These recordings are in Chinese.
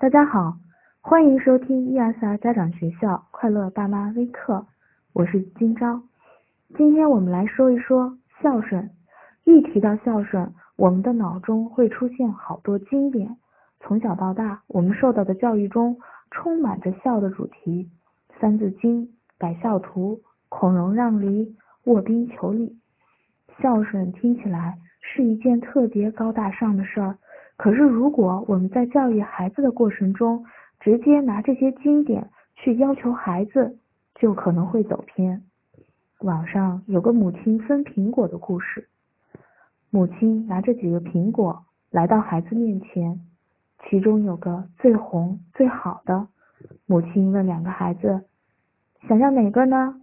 大家好，欢迎收听 ESR 家长学校快乐爸妈微课，我是金钊。今天我们来说一说孝顺。一提到孝顺，我们的脑中会出现好多经典。从小到大，我们受到的教育中充满着孝的主题，《三字经》《百孝图》《孔融让梨》《卧冰求鲤》。孝顺听起来是一件特别高大上的事儿。可是，如果我们在教育孩子的过程中，直接拿这些经典去要求孩子，就可能会走偏。网上有个母亲分苹果的故事，母亲拿着几个苹果来到孩子面前，其中有个最红最好的。母亲问两个孩子：“想要哪个呢？”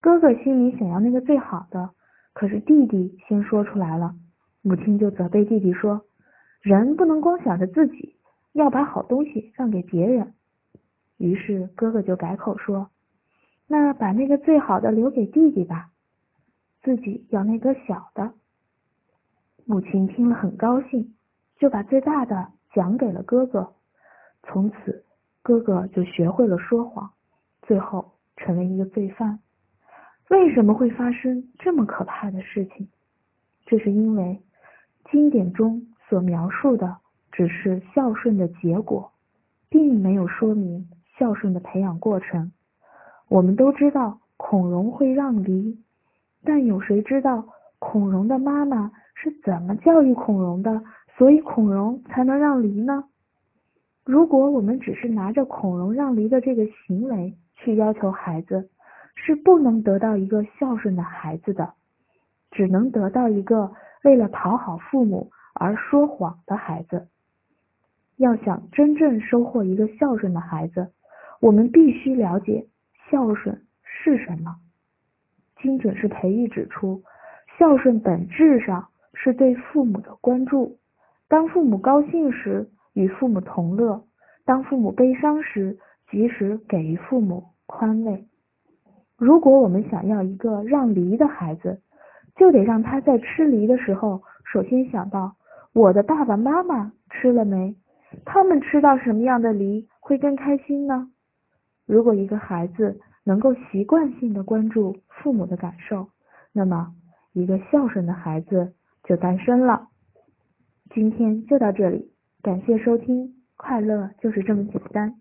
哥哥心里想要那个最好的，可是弟弟先说出来了，母亲就责备弟弟说。人不能光想着自己，要把好东西让给别人。于是哥哥就改口说：“那把那个最好的留给弟弟吧，自己要那个小的。”母亲听了很高兴，就把最大的奖给了哥哥。从此，哥哥就学会了说谎，最后成为一个罪犯。为什么会发生这么可怕的事情？这是因为经典中。所描述的只是孝顺的结果，并没有说明孝顺的培养过程。我们都知道孔融会让梨，但有谁知道孔融的妈妈是怎么教育孔融的？所以孔融才能让梨呢？如果我们只是拿着孔融让梨的这个行为去要求孩子，是不能得到一个孝顺的孩子的，只能得到一个为了讨好父母。而说谎的孩子，要想真正收获一个孝顺的孩子，我们必须了解孝顺是什么。精准是培育指出，孝顺本质上是对父母的关注。当父母高兴时，与父母同乐；当父母悲伤时，及时给予父母宽慰。如果我们想要一个让梨的孩子，就得让他在吃梨的时候，首先想到。我的爸爸妈妈吃了没？他们吃到什么样的梨会更开心呢？如果一个孩子能够习惯性的关注父母的感受，那么一个孝顺的孩子就诞生了。今天就到这里，感谢收听，快乐就是这么简单。